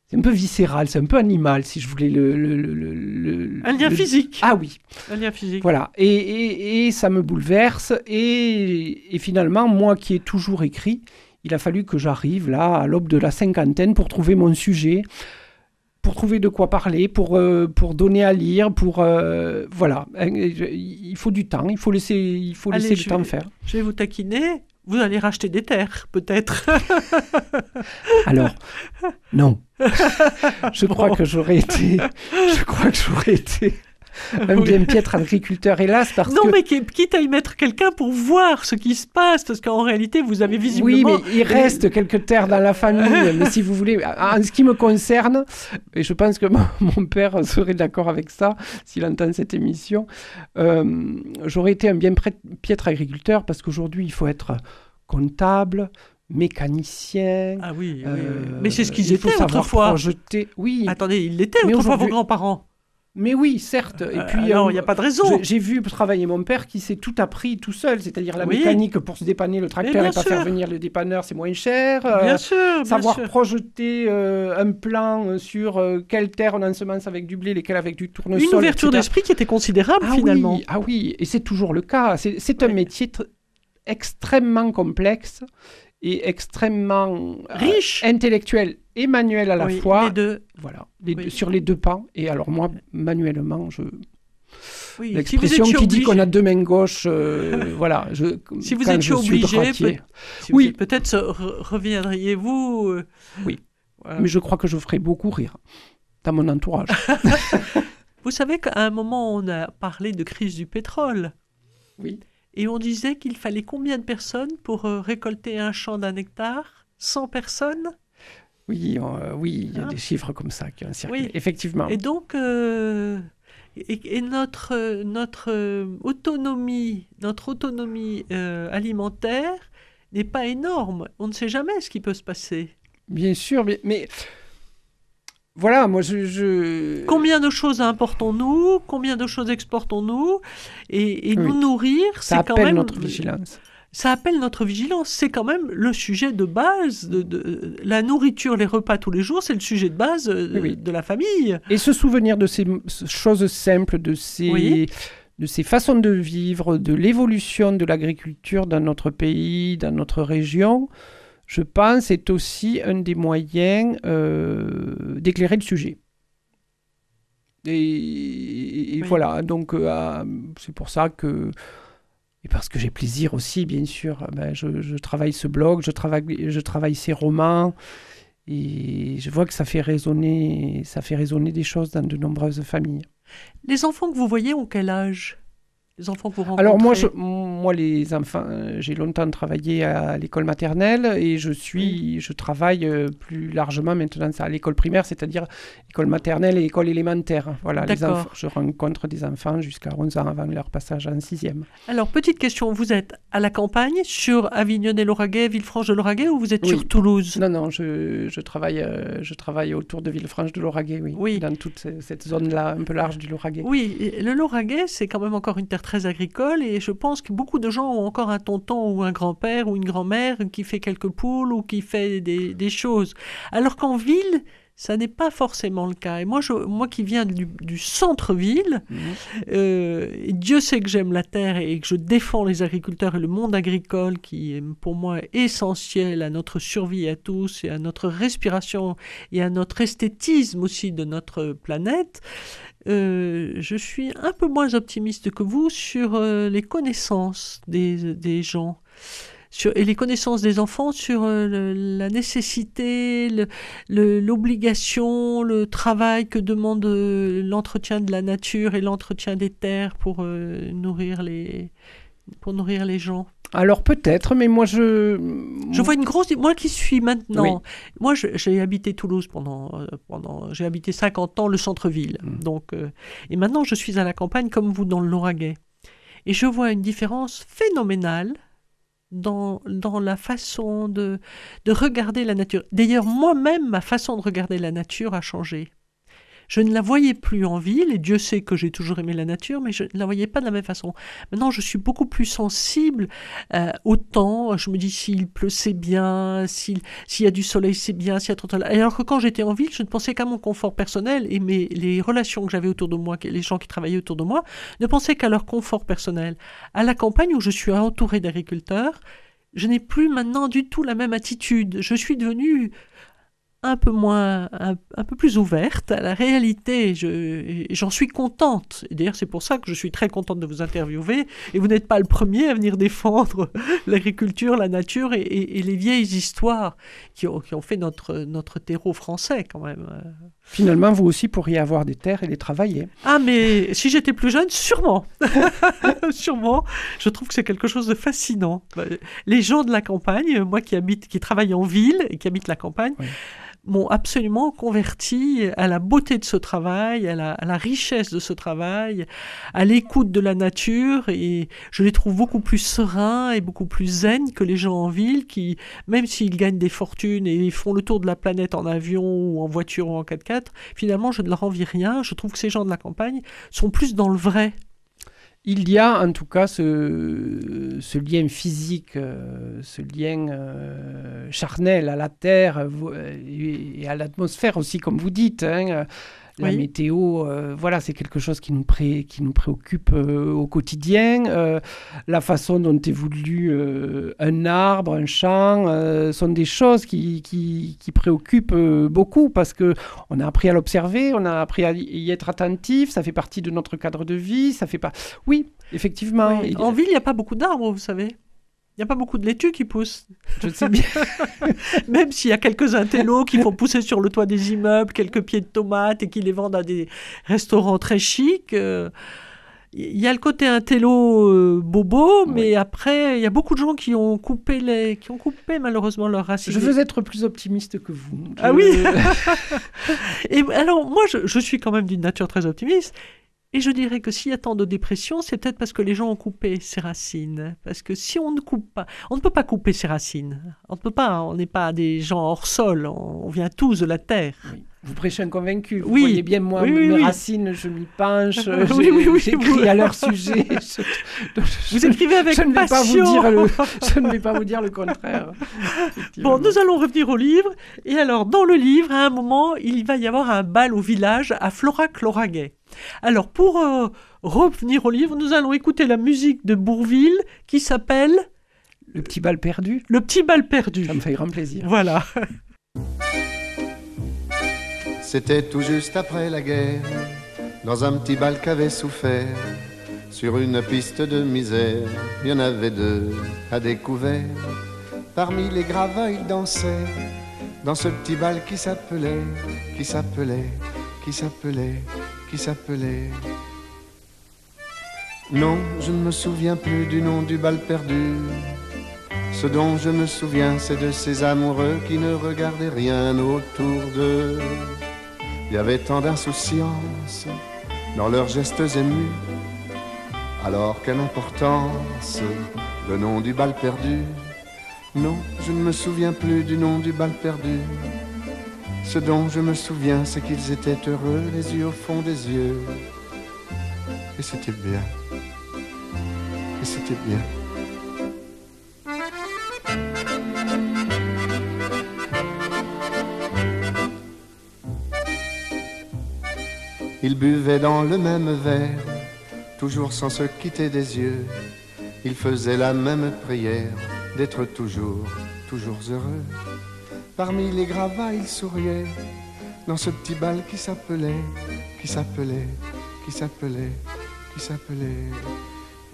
c'est un peu viscéral, c'est un peu animal, si je voulais le. le, un lien physique. Ah oui. Un lien physique. Voilà. Et, et, et ça me bouleverse. Et, et, finalement, moi qui ai toujours écrit, il a fallu que j'arrive là, à l'aube de la cinquantaine, pour trouver mon sujet, pour trouver de quoi parler, pour, euh, pour donner à lire, pour. Euh, voilà. Il faut du temps, il faut laisser, il faut laisser le temps faire. Je vais vous taquiner. Vous allez racheter des terres, peut-être. Alors, non. je crois que j'aurais été. Je crois que j'aurais été un bien piètre agriculteur, hélas, parce non, mais quitte à y mettre quelqu'un pour voir ce qui se passe, parce qu'en réalité, vous avez visiblement... Oui, mais il reste quelques terres dans la famille, mais si vous voulez, en ce qui me concerne, et je pense que mon père serait d'accord avec ça, s'il entend cette émission, euh, j'aurais été un bien piètre agriculteur, parce qu'aujourd'hui, il faut être comptable, mécaniciens. Ah oui, oui, oui. Euh, mais c'est ce qu'ils il faut étaient autrefois. projeter. Oui, Attendez, ils l'étaient autrefois vos grands-parents. Mais oui, certes. Et Euh, puis, euh, il n'y a pas de raison. J'ai vu travailler mon père qui s'est tout appris tout seul, c'est-à-dire la Oui. mécanique pour se dépanner le tracteur et pas sûr. faire venir le dépanneur, c'est moins cher. euh, Bien sûr, bien savoir sûr. projeter euh, un plan euh, sur euh, quelle terre on ensemence avec du blé, lesquelles avec du tournesol. Une ouverture d'esprit qui était considérable Ah finalement. oui, ah oui, et c'est toujours le cas. C'est un métier tr- extrêmement complexe et extrêmement euh, Riche. intellectuel et manuel à la Oui, fois. les deux. Voilà, les Oui. deux- sur les deux pans. Et alors moi, manuellement, je... Oui. L'expression qui dit qu'on a deux mains gauches, euh, voilà. Je, Si vous étiez obligé, droitier. si Oui. peut-être re- reviendriez-vous. euh, Oui. voilà. Mais je crois que je ferai beaucoup rire dans mon entourage. Vous savez qu'à un moment, on a parlé de crise du pétrole. oui. Et on disait qu'il fallait combien de personnes pour euh, récolter un champ d'un hectare? 100 personnes? Oui, euh, oui, il y a Hein? des chiffres comme ça qui ont circulé. Oui. Effectivement. Et donc, euh, et, et notre, notre autonomie, notre autonomie alimentaire n'est pas énorme. On ne sait jamais ce qui peut se passer. Bien sûr, mais, mais voilà, moi je. je- Combien de choses importons-nous? Combien de choses exportons-nous? Et, et Oui. nous nourrir, c'est Ça quand appelle même notre vigilance. ça appelle notre vigilance. C'est quand même le sujet de base de, de- la nourriture, les repas tous les jours, c'est le sujet de base euh, Oui, de la famille. Et se souvenir de ces choses simples, de ces, Oui. de ces façons de vivre, de l'évolution de l'agriculture dans notre pays, dans notre région, je pense, est aussi un des moyens euh, d'éclairer le sujet. Et, et Oui. voilà, donc euh, c'est pour ça que, et parce que j'ai plaisir aussi, bien sûr, ben, je, je travaille ce blog, je travaille, je travaille ces romans, et je vois que ça fait résonner, ça fait résonner des choses dans de nombreuses familles. Les enfants que vous voyez ont quel âge? Les enfants que vous rencontrez Alors moi, je, moi les enfants, euh, j'ai longtemps travaillé à l'école maternelle et je suis, je travaille euh, plus largement maintenant à l'école primaire, c'est-à-dire école maternelle et école élémentaire. Voilà, les enfants, je rencontre des enfants jusqu'à 11 ans avant leur passage en sixième. Alors, petite question, vous êtes à la campagne, sur Avignon et Lauragais, Villefranche de Lauragais, ou vous êtes Oui. sur Toulouse? Non, non, je, je travaille, euh, je travaille autour de Villefranche de Lauragais, oui, Oui. dans toute ce- cette zone-là un peu large du Lauragais. Oui, le Lauragais, c'est quand même encore une terre très agricole et je pense que beaucoup de gens ont encore un tonton ou un grand-père ou une grand-mère qui fait quelques poules ou qui fait des, des choses. Alors qu'en ville, ça n'est pas forcément le cas. Et moi, je, moi qui viens du, du centre-ville, Mhm. euh, Dieu sait que j'aime la terre et que je défends les agriculteurs et le monde agricole qui est pour moi essentiel à notre survie à tous et à notre respiration et à notre esthétisme aussi de notre planète. Euh, je suis un peu moins optimiste que vous sur euh, les connaissances des, des gens. Sur, et les connaissances des enfants sur euh, le- la nécessité, le- le- l'obligation, le, travail que demande euh, l'entretien de la nature et l'entretien des terres pour euh, nourrir les pour nourrir les gens. Alors peut-être, mais moi je... Je vois une grosse. Moi qui suis maintenant. Moi, j'ai habité Toulouse pendant. pendant j'ai habité 50 ans le centre-ville. Mm. Donc, euh, et maintenant, je suis à la campagne comme vous dans le Lauragais. Et je vois une différence phénoménale dans, dans la façon de, de regarder la nature. D'ailleurs, moi-même, ma façon de regarder la nature a changé. Je ne la voyais plus en ville, et Dieu sait que j'ai toujours aimé la nature, mais je ne la voyais pas de la même façon. Maintenant, je suis beaucoup plus sensible euh, au temps. Je me dis s'il pleut, c'est bien, s'il s'il y a du soleil, c'est bien, s'il y a trop de. Alors que quand j'étais en ville, je ne pensais qu'à mon confort personnel et mes, les relations que j'avais autour de moi, les gens qui travaillaient autour de moi, ne pensaient qu'à leur confort personnel. À la campagne, où je suis entouré d'agriculteurs, je n'ai plus maintenant du tout la même attitude. Je suis devenue un peu moins, un, un peu plus ouverte à la réalité. Je- J'en suis contente. D'ailleurs, c'est pour ça que je suis très contente de vous interviewer. Et vous n'êtes pas le premier à venir défendre l'agriculture, la nature et, et- et les vieilles histoires qui ont, qui ont fait notre, notre terreau français quand même. Finalement, vous aussi pourriez avoir des terres et les travailler. Ah, mais si j'étais plus jeune, sûrement. sûrement. Je trouve que c'est quelque chose de fascinant. Bah, Les gens de la campagne, moi qui habite, qui travaille en ville et qui habite la campagne, Oui. M'ont absolument converti à la beauté de ce travail, à la, richesse de ce travail, à l'écoute de la nature et je les trouve beaucoup plus sereins et beaucoup plus zen que les gens en ville qui, même s'ils gagnent des fortunes et font le tour de la planète en avion ou en voiture ou en 4x4, finalement je ne leur envie rien. Je trouve que ces gens de la campagne sont plus dans le vrai il y a en tout cas ce, lien physique, euh, ce lien euh, charnel à la terre euh, et, à l'atmosphère aussi, comme vous dites. Hein, la météo, euh, voilà, c'est quelque chose qui nous, qui nous préoccupe euh, au quotidien. Euh, la façon dont évolue un arbre, un champ, sont des choses qui, qui, qui préoccupent beaucoup parce que on a appris à l'observer, on a appris à y être attentif, ça fait partie de notre cadre de vie, ça fait pas. Oui, effectivement. En ville, il n'y a pas beaucoup d'arbres, vous savez? Il n'y a pas beaucoup de laitues qui poussent. Je sais bien. Même s'il y a quelques intellos qui font pousser sur le toit des immeubles quelques pieds de tomates et qui les vendent à des restaurants très chics. Euh, il y a le côté intello euh, bobo, mais après, il y a beaucoup de gens qui ont coupé, les, qui ont coupé malheureusement leurs racines. Je veux être plus optimiste que vous. Ah oui Et alors, moi, je, je suis quand même d'une nature très optimiste. Et je dirais que s'il y a tant de dépression, c'est peut-être parce que les gens ont coupé ses racines. Parce que si on ne coupe pas, on ne peut pas couper ses racines. On ne peut pas, on n'est pas des gens hors sol, on, vient tous de la terre. Vous prêchez un convaincu. Vous voyez bien, moi, mes racines, je m'y penche. j'écris à leur sujet. vous écrivez avec je ne vais Pas vous dire le, je ne vais pas vous dire le contraire. Bon, nous allons revenir au livre. Et alors, dans le livre, à un moment, il va y avoir un bal au village à Florac-Lauragais. Alors, pour euh, revenir au livre, nous allons écouter la musique de Bourville qui s'appelle... Le petit bal perdu Le petit bal perdu. Ça me fait grand plaisir. Voilà. C'était tout juste après la guerre, dans un petit bal qu'avait souffert. Sur une piste de misère, il y en avait deux à découvert. Parmi les gravats, ils dansaient dans ce petit bal qui s'appelait, qui s'appelait, qui s'appelait, qui s'appelait. Non, je ne me souviens plus du nom du bal perdu. Ce dont je me souviens, c'est de ces amoureux qui ne regardaient rien autour d'eux. Il y avait tant d'insouciance dans leurs gestes émus. Alors quelle importance le nom du bal perdu? Non, je ne me souviens plus du nom du bal perdu. Ce dont je me souviens, c'est qu'ils étaient heureux, les yeux au fond des yeux. Et c'était bien. Et c'était bien. Ils buvaient dans le même verre, toujours sans se quitter des yeux. Ils faisaient la même prière d'être toujours, toujours heureux. Parmi les gravats, il souriait dans ce petit bal qui s'appelait, qui s'appelait, qui s'appelait, qui s'appelait.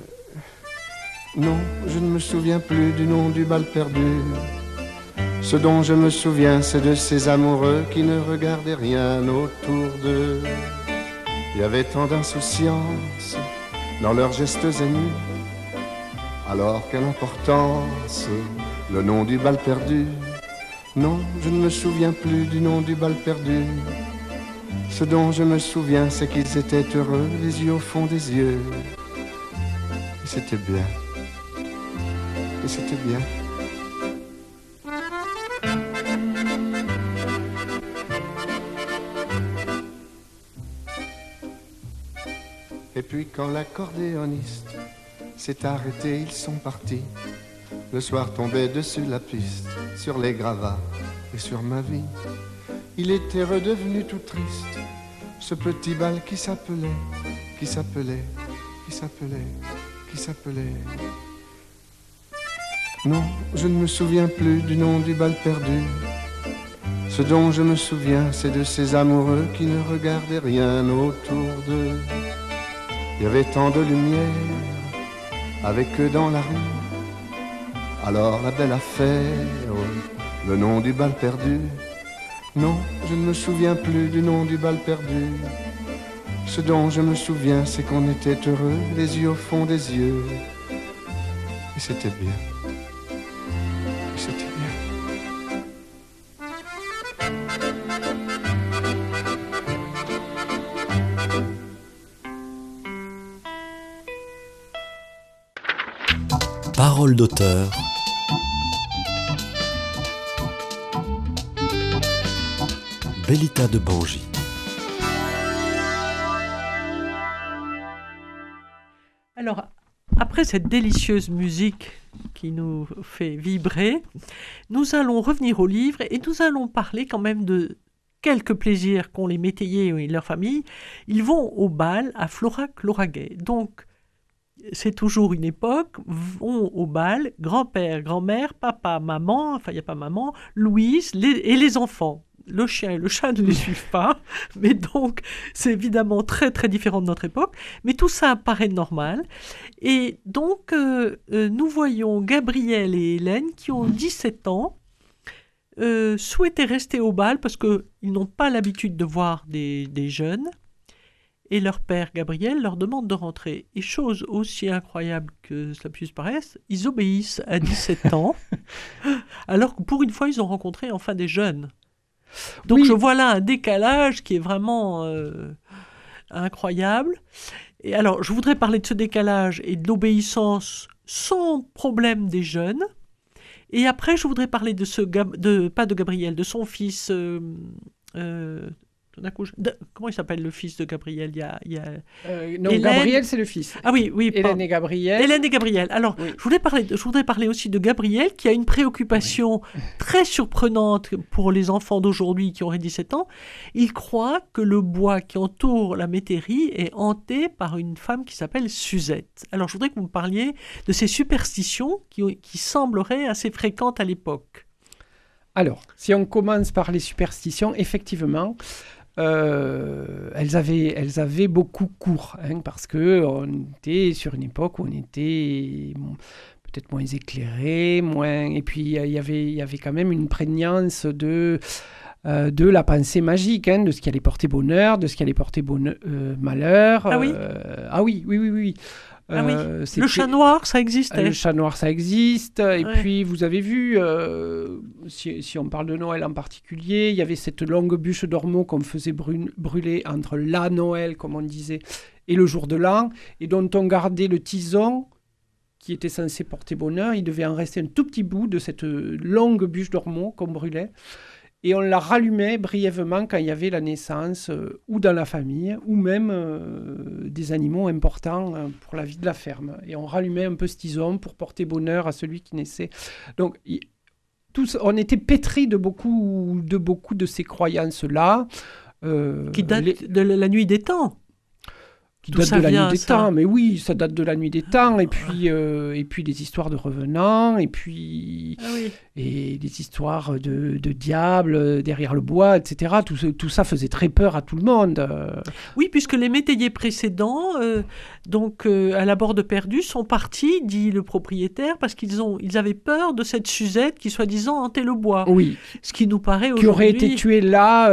Euh, non, je ne me souviens plus du nom du bal perdu. Ce dont je me souviens, c'est de ces amoureux qui ne regardaient rien autour d'eux. Il y avait tant d'insouciance dans leurs gestes émus. Alors quelle importance le nom du bal perdu? Non, je ne me souviens plus du nom du bal perdu. Ce dont je me souviens, c'est qu'ils étaient heureux, les yeux au fond des yeux. Et c'était bien. Et c'était bien. Puis quand l'accordéoniste s'est arrêté, ils sont partis. Le soir tombait dessus la piste, sur les gravats et sur ma vie. Il était redevenu tout triste, ce petit bal qui s'appelait, qui s'appelait, qui s'appelait, qui s'appelait. Non, je ne me souviens plus du nom du bal perdu. Ce dont je me souviens, c'est de ces amoureux qui ne regardaient rien autour d'eux. Il y avait tant de lumière avec eux dans la rue alors la belle affaire, le nom du bal perdu. Non, je ne me souviens plus du nom du bal perdu. Ce dont je me souviens, c'est qu'on était heureux, les yeux au fond des yeux. Et c'était bien. D'auteur. Bellita de Bangi. Alors, après cette délicieuse musique qui nous fait vibrer, nous allons revenir au livre et nous allons parler quand même de quelques plaisirs qu'ont les métayers et leurs familles. Ils vont au bal à Florac-Lauragais. Donc, c'est toujours une époque, vont au bal, grand-père, grand-mère, papa, maman, enfin il n'y a pas maman, Louise et les enfants le chien et le chat ne les suivent pas, mais donc c'est évidemment très très différent de notre époque, mais tout ça paraît normal. Et donc euh, euh, nous voyons Gabriel et Hélène qui ont 17 ans, euh, souhaitaient rester au bal parce qu'ils n'ont pas l'habitude de voir des, des, jeunes. Et leur père, Gabriel, leur demande de rentrer. Et chose aussi incroyable que cela puisse paraître, ils obéissent à 17 ans, alors que pour une fois, ils ont rencontré enfin des jeunes. Donc je vois là un décalage qui est vraiment euh, incroyable. Et alors, je voudrais parler de ce décalage et de l'obéissance sans problème des jeunes. Et après, je voudrais parler de ce, de, pas de Gabriel, de son fils, euh, euh, comment il s'appelle le fils de Gabriel? Il y a, il euh, Non, Gabriel, c'est le fils. Ah oui, oui. Hélène et Gabriel. Hélène et Gabriel. Alors, je, voulais parler, je voudrais parler aussi de Gabriel, qui a une préoccupation très surprenante pour les enfants d'aujourd'hui qui auraient 17 ans. Il croit que le bois qui entoure la métairie est hanté par une femme qui s'appelle Suzette. Alors, je voudrais que vous me parliez de ces superstitions qui, qui sembleraient assez fréquentes à l'époque. Alors, si on commence par les superstitions, effectivement, euh, elles, avaient, elles avaient beaucoup cours, hein, parce qu'on était sur une époque où on était peut-être moins éclairé, moins... et puis il y avait, y avait quand même une prégnance de, euh, de la pensée magique, hein, de ce qui allait porter bonheur, de ce qui allait porter bonheur, euh, malheur. Ah oui Ah oui, oui, oui, oui. Ah oui. Euh, le chat noir, ça existe. Le chat noir, ça existe. Et puis, vous avez vu, euh, si, on parle de Noël en particulier, il y avait cette longue bûche d'ormeaux qu'on faisait brûler entre la Noël, comme on disait, et le jour de l'an, et dont on gardait le tison qui était censé porter bonheur. Il devait en rester un tout petit bout de cette longue bûche d'ormeaux qu'on brûlait et on la rallumait brièvement quand il y avait la naissance euh, ou dans la famille ou même euh, des animaux importants euh, pour la vie de la ferme. Et on rallumait un peu ce tison pour porter bonheur à celui qui naissait. Donc tous, on était pétri de beaucoup de, beaucoup de ces croyances-là. qui datent de la nuit des temps qui date de la nuit des temps. Mais oui, ça date de la nuit des temps. Et puis, euh, et puis des histoires de revenants, et puis ah oui. et des histoires de, de diables derrière le bois, etc. Tout, tout, ça faisait très peur à tout le monde. Oui, puisque les métayers précédents, euh, donc euh, à la borde perdue, sont partis, dit le propriétaire, parce qu'ils ont, ils avaient peur de cette Suzette qui soi-disant hantait le bois. Oui. Ce qui nous paraît aujourd'hui. Qui aurait été tuée là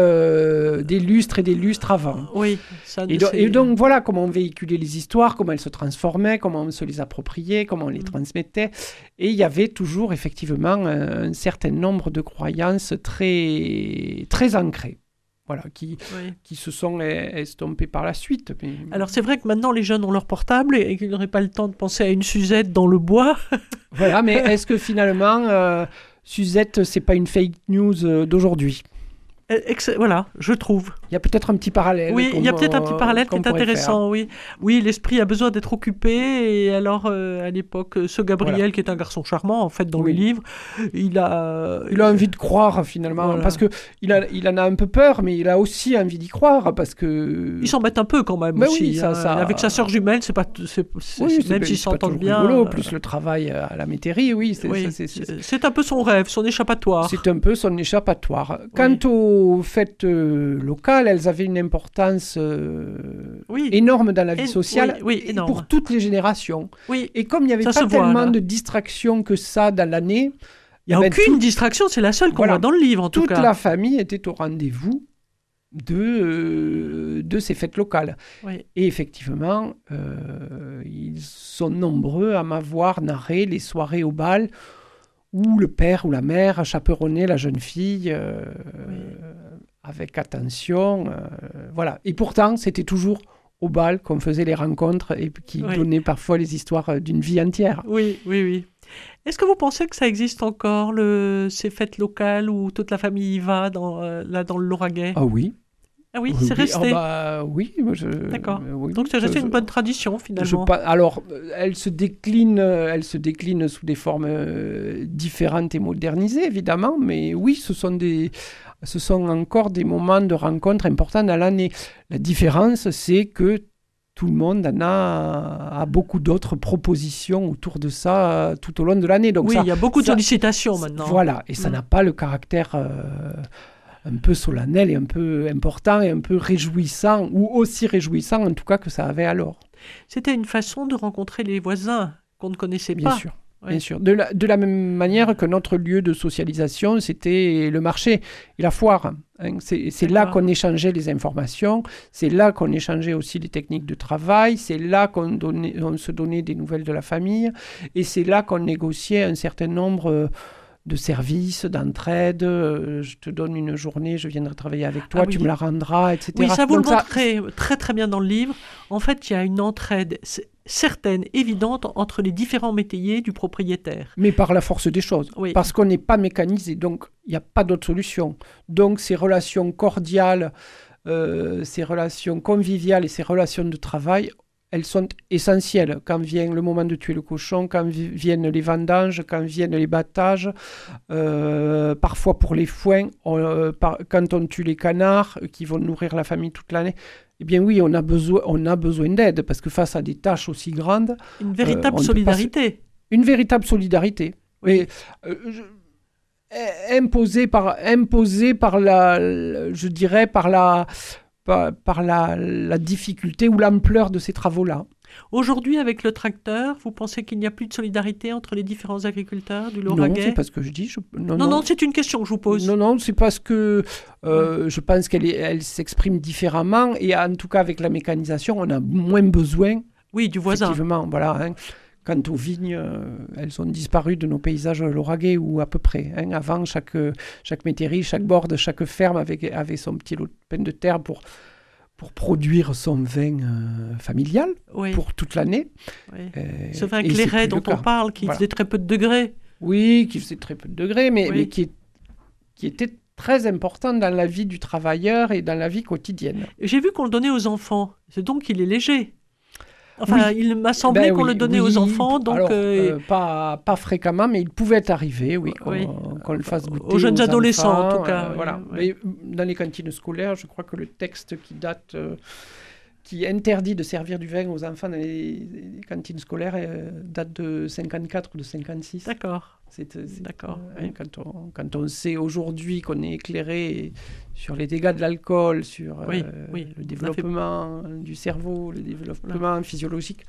des lustres et des lustres avant. Oui. Ça et, et donc voilà comment on véhiculait les histoires, comment elles se transformaient, comment on se les appropriait, comment on les mm. transmettait. Et il y avait toujours effectivement un, certain nombre de croyances très, très ancrées. Voilà, qui, qui se sont estompées par la suite. Alors c'est vrai que maintenant les jeunes ont leur portable et, qu'ils n'auraient pas le temps de penser à une Suzette dans le bois. voilà, mais est-ce que finalement euh, Suzette c'est pas une fake news euh, d'aujourd'hui? Euh, voilà, je trouve. Il y a peut-être un petit parallèle. Oui, il y a peut-être un petit parallèle qui est intéressant. Oui, oui, l'esprit a besoin d'être occupé. Et alors, euh, à l'époque, ce Gabriel, qui est un garçon charmant, en fait, dans le livre, il a, il a envie de croire finalement, parce que il a, il en a un peu peur, mais il a aussi envie d'y croire, parce que. Il s'embête un peu quand même bah aussi. Oui, ça, hein. Avec sa sœur jumelle, c'est pas, c'est, même s'ils s'entendent bien. Rigolo, plus le travail à la métairie, oui. C'est un peu son rêve, son échappatoire. C'est un peu son échappatoire. Quant aux fêtes euh, elles avaient une importance euh, énorme dans la vie sociale pour toutes les générations. Et comme il n'y avait pas tellement de distractions que ça dans l'année, il n'y a eh ben, aucune distraction, c'est la seule qu'on voit dans le livre en tout cas. Toute la famille était au rendez-vous de, euh, de ces fêtes locales. Et effectivement, ils sont nombreux à m'avoir narré les soirées au bal où le père ou la mère chaperonnait la jeune fille avec attention. Euh, voilà. Et pourtant, c'était toujours au bal qu'on faisait les rencontres et qui donnait parfois les histoires euh, d'une vie entière. Oui, oui, oui. Est-ce que vous pensez que ça existe encore, le... ces fêtes locales où toute la famille y va, dans, euh, là, dans le Lauragais? Ah oui. Ah oui, c'est oui. resté. Ah bah, oui. je- D'accord. euh, oui, Donc c'est resté je- une bonne tradition finalement. alors, euh, elle se décline, euh, elle se décline sous des formes différentes et modernisées, évidemment, mais oui, ce sont des, ce sont encore des moments de rencontre importants dans l'année. La différence, c'est que tout le monde en a, a beaucoup d'autres propositions autour de ça tout au long de l'année. Donc oui, ça, il y a beaucoup de sollicitations maintenant. Voilà, et ça Mm. n'a pas le caractère euh, un peu solennel et un peu important et un peu réjouissant, ou aussi réjouissant en tout cas que ça avait alors. C'était une façon de rencontrer les voisins qu'on ne connaissait Bien pas. sûr. Oui. Bien sûr. De la, de la même manière que notre lieu de socialisation, c'était le marché et la foire. hein. C'est là qu'on échangeait les informations, c'est là qu'on échangeait aussi les techniques de travail, c'est là qu'on on se donnait des nouvelles de la famille, et c'est là qu'on négociait un certain nombre euh, de services, d'entraide. euh, Je te donne une journée, je viendrai travailler avec toi, Ah oui. tu me la rendras, etc. Oui, ça vous Donc le montrez très très bien dans le livre. En fait, il y a une entraide certaine, évidente, entre les différents métayers du propriétaire. mais par la force des choses. Oui. Parce qu'on n'est pas mécanisé, donc il n'y a pas d'autre solution. Donc ces relations cordiales, euh, ces relations conviviales et ces relations de travail, elles sont essentielles. Quand vient le moment de tuer le cochon, quand vi- viennent les vendanges, quand viennent les battages, euh, parfois pour les foins, on, euh, par- quand on tue les canards euh, qui vont nourrir la famille toute l'année. Eh bien oui, on a besoin, on a besoin d'aide parce que face à des tâches aussi grandes, Une véritable pas solidarité. une véritable solidarité. Oui. Et, je- imposée par, imposée par la- je dirais par la, par, par la, la difficulté ou l'ampleur de ces travaux-là. Aujourd'hui, avec le tracteur, vous pensez qu'il n'y a plus de solidarité entre les différents agriculteurs du Non, Lauragais c'est pas ce que je dis. je- non, Non, non, c'est une question que je vous pose. Non, non, c'est parce que euh, je pense qu'elle elle s'exprime différemment et en tout cas avec la mécanisation, on a moins besoin Oui, du voisin. Effectivement, voilà. hein. Quant aux vignes, euh, elles ont disparu de nos paysages lauragais ou à peu près. hein. Avant, chaque, chaque métairie, chaque borde, chaque ferme avait, avait son petit lot de peine de terre pour, pour produire son vin euh, familial Oui, pour toute l'année. oui. Euh, Ce vin clairet dont on parle, qui Voilà. faisait très peu de degrés. Oui, qui faisait très peu de degrés, mais, Oui. mais qui, est- qui était très important dans la vie du travailleur et dans la vie quotidienne. J'ai vu qu'on le donnait aux enfants. C'est donc qu'il est léger. Enfin, il m'a semblé Ben qu'on oui, le donnait oui, aux enfants, donc alors, euh, euh, pas, pas fréquemment, mais il pouvait arriver, oui, qu'on le fasse goûter Aux jeunes adolescents, en tout cas, euh, voilà. Mais euh, dans les cantines scolaires, je crois que le texte qui date, qui interdit de servir du vin aux enfants dans les, les cantines scolaires euh, date de 54 ou de 56. d'accord. C'est, euh, D'accord, euh, oui. quand, on, quand on sait aujourd'hui qu'on est éclairé sur les dégâts de l'alcool, sur euh, Oui, le fait- développement du cerveau, le développement physiologique,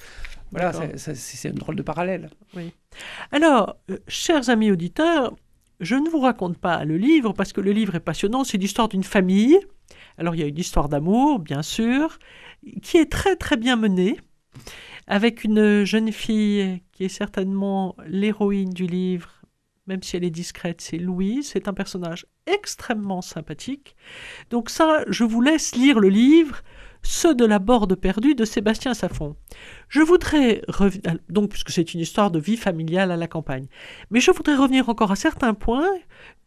voilà, c'est, un drôle de parallèle. Alors, chers amis auditeurs, je ne vous raconte pas le livre parce que le livre est passionnant. C'est l'histoire d'une famille. Alors, il y a une histoire d'amour, bien sûr, qui est très très bien menée, avec une jeune fille qui est certainement l'héroïne du livre, même si elle est discrète, c'est Louise. C'est un personnage extrêmement sympathique. Donc ça, je vous laisse lire le livre, Ceux de la borde perdue de Sébastien Saffon. Je voudrais revenir, donc puisque c'est une histoire de vie familiale à la campagne, mais je voudrais revenir encore à certains points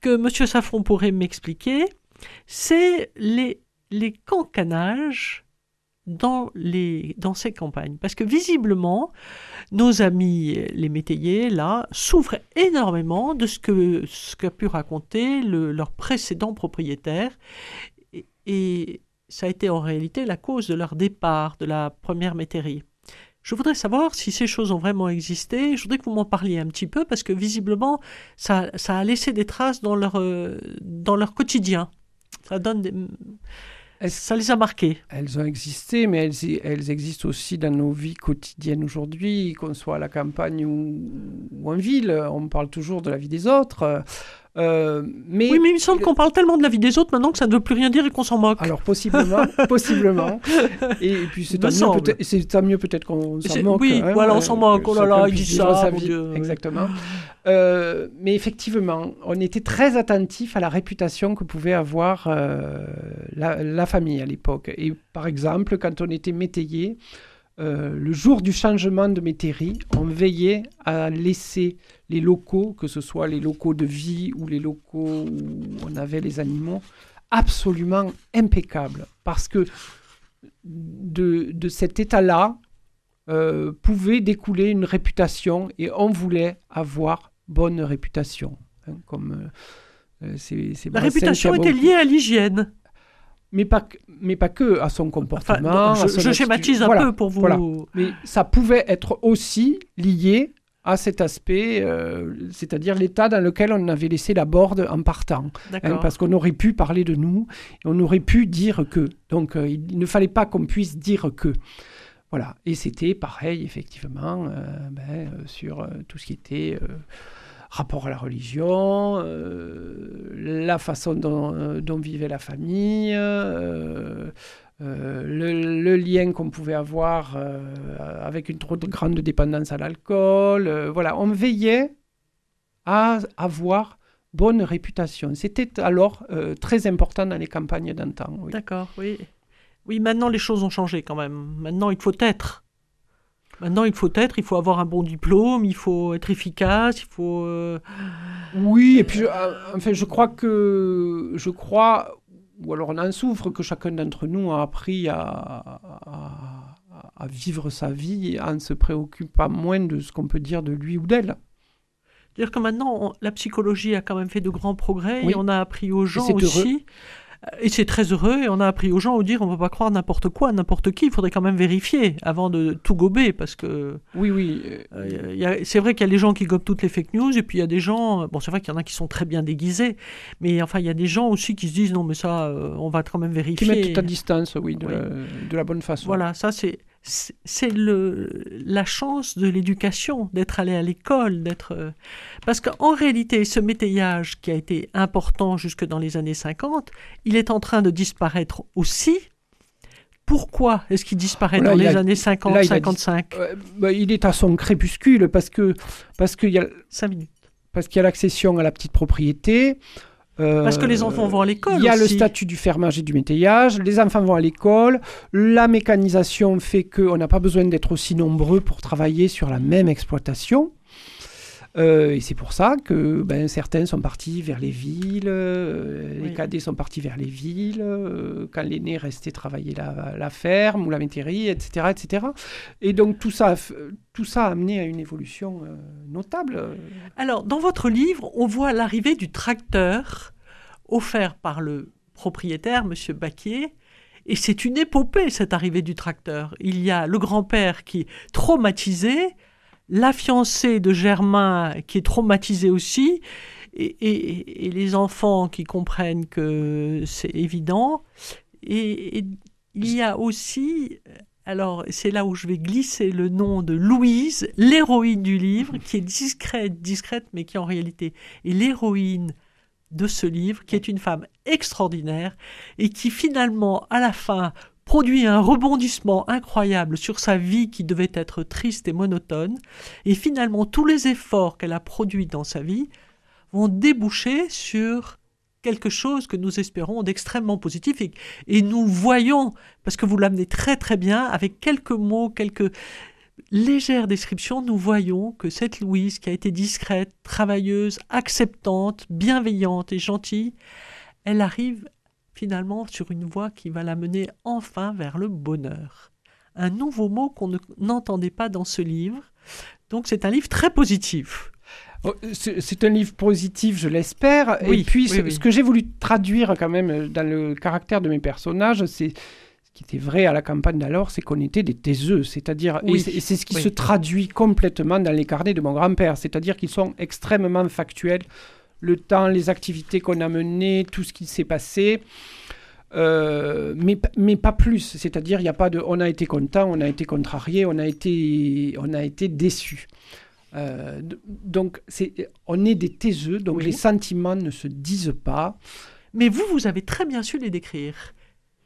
que Monsieur Saffon pourrait m'expliquer. C'est les les cancanages dans les dans ces campagnes, parce que visiblement nos amis les métayers là souffrent énormément de ce que ce qu'a pu raconter le- leur précédent propriétaire et, ça a été en réalité la cause de leur départ de la première métairie. Je voudrais savoir si ces choses ont vraiment existé. Je voudrais que vous m'en parliez un petit peu parce que visiblement, ça, ça a laissé des traces dans leur, euh, dans leur quotidien. Ça, donne des- ça les a marqués? Elles ont existé, mais elles, elles existent aussi dans nos vies quotidiennes aujourd'hui, qu'on soit à la campagne ou en ville. On parle toujours de la vie des autres. Euh, mais Oui, mais il me semble qu'on parle tellement de la vie des autres maintenant que ça ne veut plus rien dire et qu'on s'en moque. Alors possiblement, possiblement. Et, et puis c'est tant, mieux peut-être- mieux qu'on s'en moque. oui, hein, voilà, on euh, s'en moque. que Oh là là, il dit ça, vie. Dieu. Exactement. Euh, mais effectivement, on était très attentif à la réputation que pouvait avoir euh, la, la famille à l'époque. Et par exemple, quand on était métayer, euh, le jour du changement de métairie, on veillait à laisser les locaux, que ce soit les locaux de vie ou les locaux où on avait les animaux, absolument impeccables. Parce que de, de cet état-là euh, pouvait découler une réputation et on voulait avoir bonne réputation. hein, comme, euh, La réputation était liée à l'hygiène. Mais pas, que- mais pas que à son Enfin, comportement. à je, son je attitude. schématise un Voilà. peu pour vous. voilà. Mais ça pouvait être aussi lié à cet aspect, euh, c'est-à-dire l'état dans lequel on avait laissé la board en partant. hein, parce qu'on aurait pu parler de nous, et on aurait pu dire que. Donc euh, il ne fallait pas qu'on puisse dire que. Voilà. Et c'était pareil, effectivement, euh, ben, sur tout ce qui était rapport à la religion, euh, la façon dont, euh, dont vivait la famille, euh, le, lien qu'on pouvait avoir avec une trop grande dépendance à l'alcool. voilà, on veillait à avoir bonne réputation. C'était alors très important dans les campagnes d'antan. D'accord, oui. Oui, maintenant les choses ont changé quand même. Maintenant il faut être. Maintenant il faut être, il faut avoir un bon diplôme, il faut être efficace, il faut. euh, Oui, et puis je, euh, enfin, je crois que je crois, ou alors on en souffre, que chacun d'entre nous a appris à, à- à vivre sa vie en se préoccupant moins de ce qu'on peut dire de lui ou d'elle. C'est-à-dire que maintenant, on- la psychologie a quand même fait de grands progrès Oui. et on a appris aux gens heureux. Et c'est très heureux, et on a appris aux gens à dire on ne peut pas croire n'importe quoi, n'importe qui, il faudrait quand même vérifier avant de tout gober, parce que Oui, oui. euh, euh, c'est vrai qu'il y a des gens qui gobent toutes les fake news, et puis il y a des gens, bon c'est vrai qu'il y en a qui sont très bien déguisés, mais enfin il y a des gens aussi qui se disent non mais ça, euh, on va quand même qui vérifier. mettent tout à distance, oui, de, Oui. La, de la bonne façon. Voilà, ça c'est c'est la chance de l'éducation d'être allé à l'école, d'être euh, parce qu'en réalité ce métayage qui a été important jusque dans les années 50, il est en train de disparaître aussi. Pourquoi est-ce qu'il disparaît Là, dans les a- années 50, là, il a dit- 55 Euh, bah, il est à son crépuscule parce que parce qu'il y a 5 minutes. parce qu'il y a l'accession à la petite propriété. Euh, Parce que les enfants vont à l'école Il y a le statut du fermage et du métayage. Les enfants vont à l'école. La mécanisation fait qu'on n'a pas besoin d'être aussi nombreux pour travailler sur la même exploitation. Euh, et c'est pour ça que ben, certains sont partis vers les villes, euh, les cadets sont partis vers les villes, euh, quand l'aîné restait travailler la, la ferme ou la métairie, etc., etc. Et donc tout ça, tout ça a amené à une évolution notable. Alors, dans votre livre, on voit l'arrivée du tracteur offert par le propriétaire, M. Baquier. Et c'est une épopée, cette arrivée du tracteur. Il y a le grand-père qui est traumatisé, la fiancée de Germain qui est traumatisée aussi, et, les enfants qui comprennent que c'est évident. Et il y a aussi alors, c'est là où je vais glisser le nom de Louise, l'héroïne du livre, qui est discrète, discrète, mais qui en réalité est l'héroïne de ce livre, qui est une femme extraordinaire et qui finalement, à la fin, produit un rebondissement incroyable sur sa vie qui devait être triste et monotone. Et finalement, tous les efforts qu'elle a produits dans sa vie vont déboucher sur quelque chose que nous espérons d'extrêmement positif et, nous voyons, parce que vous l'amenez très très bien, avec quelques mots, quelques légères descriptions, nous voyons que cette Louise, qui a été discrète, travailleuse, acceptante, bienveillante et gentille, elle arrive finalement sur une voie qui va la mener enfin vers le bonheur. Un nouveau mot qu'on ne- n'entendait pas dans ce livre. Donc c'est un livre très positif. Oh, C'est un livre positif, je l'espère. Oui, et puis, oui, ce, oui. ce que j'ai voulu traduire quand même euh, dans le caractère de mes personnages, c'est ce qui était vrai à la campagne d'alors, c'est qu'on était des taiseux. C'est-à-dire, et c'est- ce qui se traduit complètement dans les carnets de mon grand-père. C'est-à-dire qu'ils sont extrêmement factuels. Le temps, les activités qu'on a menées, tout ce qui s'est passé. Euh, mais, mais pas plus. C'est-à-dire, il n'y a pas de. On a été content, on a été contrarié, on a été, on a été déçu. Euh, donc, c'est, on est des taiseux, donc Oui. les sentiments ne se disent pas. Mais vous, vous avez très bien su les décrire.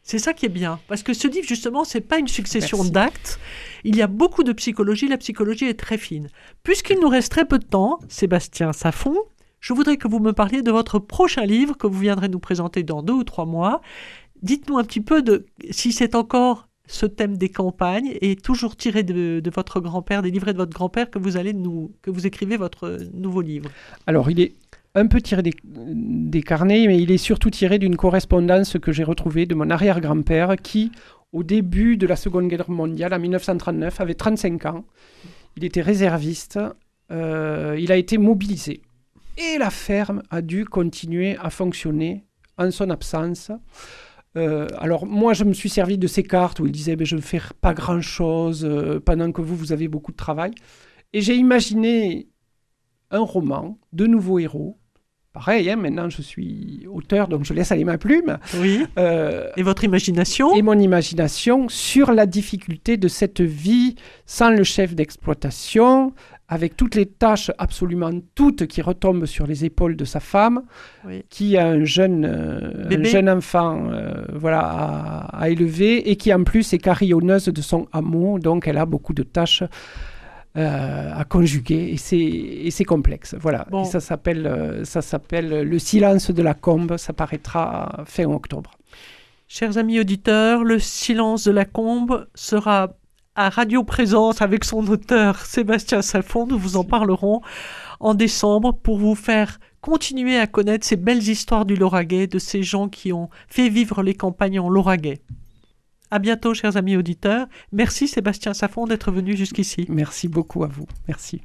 C'est ça qui est bien. Parce que ce livre, justement, c'est pas une succession d'actes. Il y a beaucoup de psychologie. La psychologie est très fine. Puisqu'il nous reste très peu de temps, Sébastien Safon, je voudrais que vous me parliez de votre prochain livre que vous viendrez nous présenter dans deux ou trois mois. Dites-nous un petit peu de si c'est encore ce thème des campagnes est toujours tiré de, votre grand-père, des livrets de votre grand-père que vous allez que vous écrivez votre nouveau livre. Alors, il est un peu tiré des, carnets, mais il est surtout tiré d'une correspondance que j'ai retrouvée de mon arrière-grand-père qui, au début de la Seconde Guerre mondiale, en 1939, avait 35 ans. Il était réserviste. Euh, il a été mobilisé. Et la ferme a dû continuer à fonctionner en son absence. Euh, alors moi, je me suis servi de ces cartes où il disait ben, je ne fais pas grand-chose euh, pendant que vous, vous avez beaucoup de travail. Et j'ai imaginé un roman de nouveaux héros. Pareil, hein, maintenant je suis auteur, donc je laisse aller ma plume. Oui. Euh, et votre imagination Et mon imagination sur la difficulté de cette vie sans le chef d'exploitation, avec toutes les tâches absolument toutes qui retombent sur les épaules de sa femme, qui a un jeune, euh, jeune enfant euh, voilà, à, élever et qui en plus est carillonneuse de son amour, donc elle a beaucoup de tâches euh, à conjuguer et c'est complexe. Voilà. ça s'appelle ça s'appelle Le silence de la combe, ça paraîtra fin octobre. Chers amis auditeurs, Le silence de la combe sera à Radio Présence avec son auteur Sébastien Salfond. Nous vous en parlerons en décembre pour vous faire continuer à connaître ces belles histoires du Lauragais, de ces gens qui ont fait vivre les campagnes en Lauragais. À bientôt, chers amis auditeurs. Merci Sébastien Safon d'être venu jusqu'ici. Merci beaucoup à vous. Merci.